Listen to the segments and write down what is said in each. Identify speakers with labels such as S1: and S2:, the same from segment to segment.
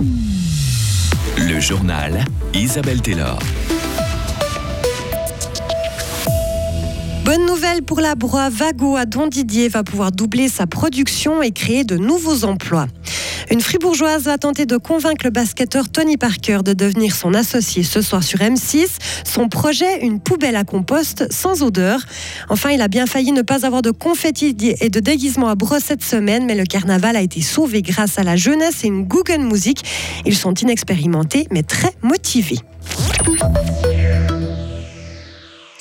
S1: Le journal Isabelle Taylor.
S2: Bonne nouvelle pour la broie Vago à Don Didier va pouvoir doubler sa production et créer de nouveaux emplois. Une fribourgeoise va tenter de convaincre le basketteur Tony Parker de devenir son associé ce soir sur M6. Son projet, une poubelle à compost sans odeur. Enfin, il a bien failli ne pas avoir de confetti et de déguisement à brosse cette semaine, mais le carnaval a été sauvé grâce à la jeunesse et une Google Music. Ils sont inexpérimentés, mais très motivés.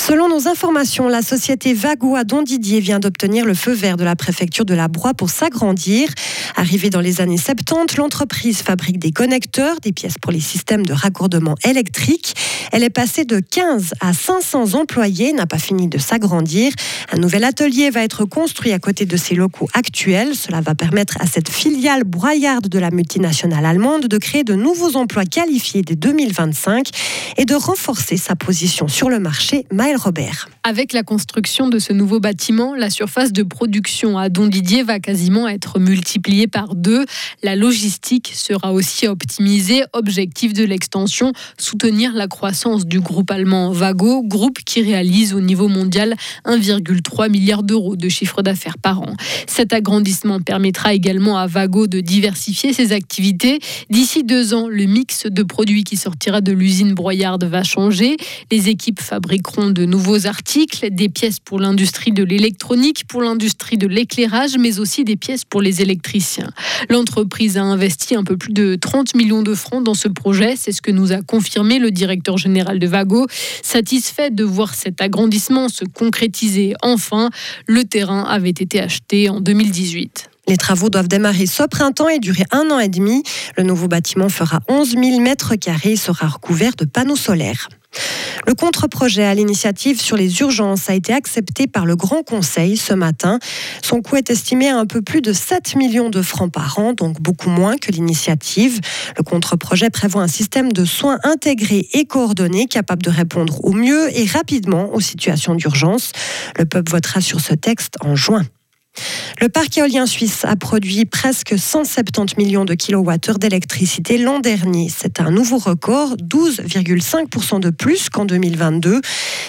S2: Selon nos informations, la société Vago à Don Didier vient d'obtenir le feu vert de la préfecture de la Broye pour s'agrandir. Arrivée dans les années 70, l'entreprise fabrique des connecteurs, des pièces pour les systèmes de raccordement électrique. Elle est passée de 15 à 500 employés, n'a pas fini de s'agrandir. Un nouvel atelier va être construit à côté de ses locaux actuels. Cela va permettre à cette filiale broyarde de la multinationale allemande de créer de nouveaux emplois qualifiés dès 2025 et de renforcer sa position sur le marché. Robert.
S3: Avec la construction de ce nouveau bâtiment, la surface de production à Don Didier va quasiment être multipliée par deux. La logistique sera aussi optimisée. Objectif de l'extension, soutenir la croissance du groupe allemand Vago, groupe qui réalise au niveau mondial 1,3 milliard d'euros de chiffre d'affaires par an. Cet agrandissement permettra également à Vago de diversifier ses activités. D'ici deux ans, le mix de produits qui sortira de l'usine broyarde va changer. Les équipes fabriqueront de nouveaux articles, des pièces pour l'industrie de l'électronique, pour l'industrie de l'éclairage, mais aussi des pièces pour les électriciens. L'entreprise a investi un peu plus de 30 millions de francs dans ce projet, c'est ce que nous a confirmé le directeur général de Vago. Satisfait de voir cet agrandissement se concrétiser enfin, le terrain avait été acheté en 2018.
S2: Les travaux doivent démarrer ce printemps et durer un an et demi. Le nouveau bâtiment fera 11 000 mètres carrés et sera recouvert de panneaux solaires. Le contre-projet à l'initiative sur les urgences a été accepté par le Grand Conseil ce matin. Son coût est estimé à un peu plus de 7 millions de francs par an, donc beaucoup moins que l'initiative. Le contre-projet prévoit un système de soins intégré et coordonné capable de répondre au mieux et rapidement aux situations d'urgence. Le peuple votera sur ce texte en juin. Le parc éolien suisse a produit presque 170 millions de kilowattheures d'électricité l'an dernier. C'est un nouveau record, 12,5% de plus qu'en 2022.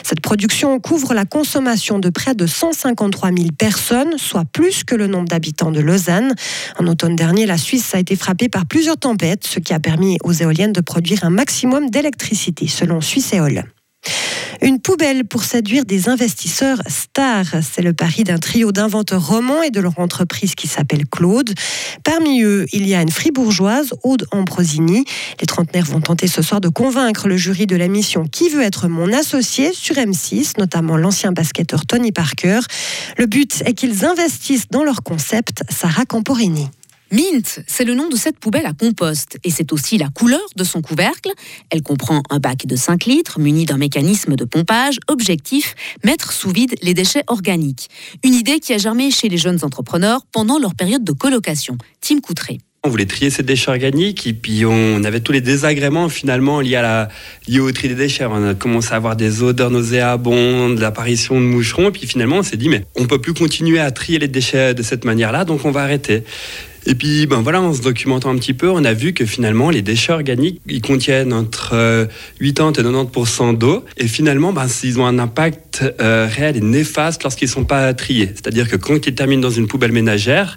S2: Cette production couvre la consommation de près de 153 000 personnes, soit plus que le nombre d'habitants de Lausanne. En automne dernier, la Suisse a été frappée par plusieurs tempêtes, ce qui a permis aux éoliennes de produire un maximum d'électricité, selon Suisse Éole. Une poubelle pour séduire des investisseurs stars. C'est le pari d'un trio d'inventeurs romans et de leur entreprise qui s'appelle Claude. Parmi eux, il y a une fribourgeoise, Aude Ambrosini. Les trentenaires vont tenter ce soir de convaincre le jury de la mission Qui veut être mon associé sur M6, notamment l'ancien basketteur Tony Parker. Le but est qu'ils investissent dans leur concept, Sarah Camporini.
S4: Mint, c'est le nom de cette poubelle à compost et c'est aussi la couleur de son couvercle. Elle comprend un bac de 5 litres muni d'un mécanisme de pompage. Objectif, mettre sous vide les déchets organiques. Une idée qui a germé chez les jeunes entrepreneurs pendant leur période de colocation. Tim Coutré.
S5: On voulait trier ces déchets organiques et puis on avait tous les désagréments finalement liés, à la, liés au tri des déchets. On a commencé à avoir des odeurs nauséabondes, l'apparition de moucherons et puis finalement on s'est dit mais on peut plus continuer à trier les déchets de cette manière-là donc on va arrêter. Et puis, ben voilà, en se documentant un petit peu, on a vu que finalement, les déchets organiques, ils contiennent entre 80 et 90% d'eau. Et finalement, ben, ils ont un impact euh, réel et néfaste lorsqu'ils ne sont pas triés. C'est-à-dire que quand ils terminent dans une poubelle ménagère,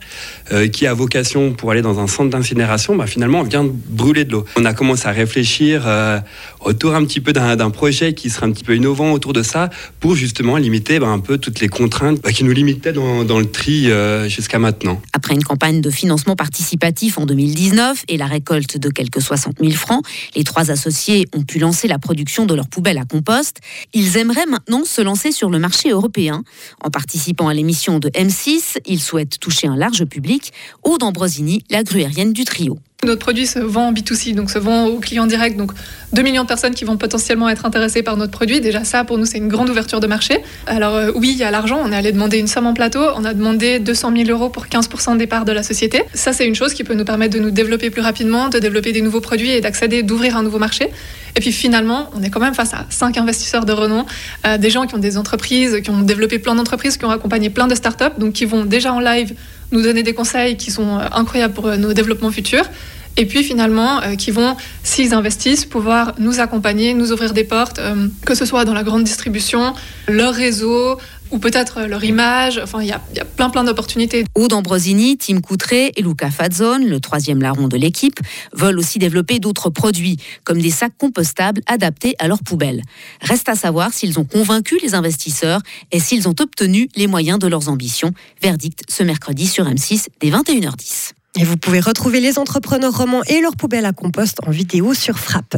S5: euh, qui a vocation pour aller dans un centre d'incinération, ben, finalement, on vient de brûler de l'eau. On a commencé à réfléchir euh, autour un petit peu d'un projet qui serait un petit peu innovant autour de ça, pour justement limiter ben, un peu toutes les contraintes qui nous limitaient dans le tri jusqu'à maintenant.
S4: Après une campagne de financement participatif en 2019 et la récolte de quelques 60 000 francs, les trois associés ont pu lancer la production de leurs poubelles à compost. Ils aimeraient maintenant se lancer sur le marché européen. En participant à l'émission de M6, ils souhaitent toucher un large public. Aude Ambrosini, la gruérienne du trio.
S6: Notre produit se vend en B2C, donc se vend aux clients directs, donc 2 millions de personnes qui vont potentiellement être intéressées par notre produit. Déjà ça, pour nous, c'est une grande ouverture de marché. Alors euh, oui, il y a l'argent, on est allé demander une somme en plateau, on a demandé 200 000 euros pour 15% des parts de la société. Ça, c'est une chose qui peut nous permettre de nous développer plus rapidement, de développer des nouveaux produits et d'accéder, d'ouvrir un nouveau marché. Et puis finalement, on est quand même face à cinq investisseurs de renom, euh, des gens qui ont des entreprises, qui ont développé plein d'entreprises, qui ont accompagné plein de startups, donc qui vont déjà en live nous donner des conseils qui sont euh, incroyables pour nos développements futurs. et puis finalement euh, qui vont, s'ils investissent, pouvoir nous accompagner, nous ouvrir des portes, euh, que ce soit dans la grande distribution, leur réseau, ou peut-être leur image. Enfin, il y a, y a, plein, plein d'opportunités.
S4: Aude Ambrosini, Tim Coutré et Luca Fazzone, le troisième larron de l'équipe, veulent aussi développer d'autres produits, comme des sacs compostables adaptés à leurs poubelles. Reste à savoir s'ils ont convaincu les investisseurs et s'ils ont obtenu les moyens de leurs ambitions. Verdict ce mercredi sur M6 dès 21h10.
S2: Et vous pouvez retrouver les entrepreneurs romans et leurs poubelles à compost en vidéo sur Frappe.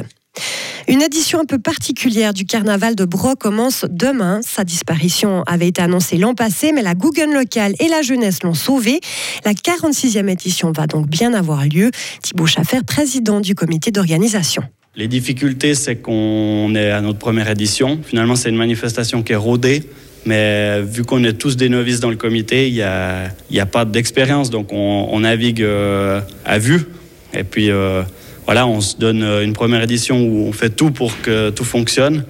S2: Une édition un peu particulière du carnaval de Bro commence demain. Sa disparition avait été annoncée l'an passé, mais la Guggen locale et la jeunesse l'ont sauvée. La 46e édition va donc bien avoir lieu. Thibaut Schaffer, président du comité d'organisation.
S7: Les difficultés, c'est qu'on est à notre première édition. Finalement, c'est une manifestation qui est rodée. Mais vu qu'on est tous des novices dans le comité, il n'y a, pas d'expérience. Donc on, on navigue euh, à vue. Et puis euh, voilà, on se donne une première édition où on fait tout pour que tout fonctionne.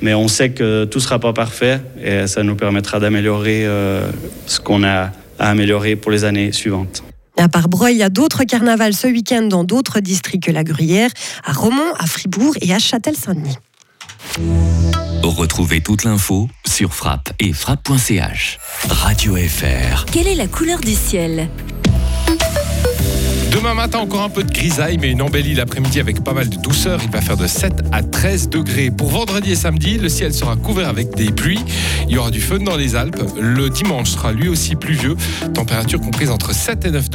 S7: Mais on sait que tout ne sera pas parfait et ça nous permettra d'améliorer euh, ce qu'on a à améliorer pour les années suivantes.
S2: À part Breuil, il y a d'autres carnavals ce week-end dans d'autres districts que la Gruyère, à Romont, à Fribourg et à Châtel-Saint-Denis.
S1: Retrouvez toute l'info sur frappe et frappe.ch. Radio FR.
S8: Quelle est la couleur du ciel?
S9: Demain matin, encore un peu de grisaille, mais une embellie l'après-midi avec pas mal de douceur. Il va faire de 7 à 13 degrés. Pour vendredi et samedi, le ciel sera couvert avec des pluies. Il y aura du feu dans les Alpes. Le dimanche sera lui aussi pluvieux. Température comprise entre 7 et 9 degrés.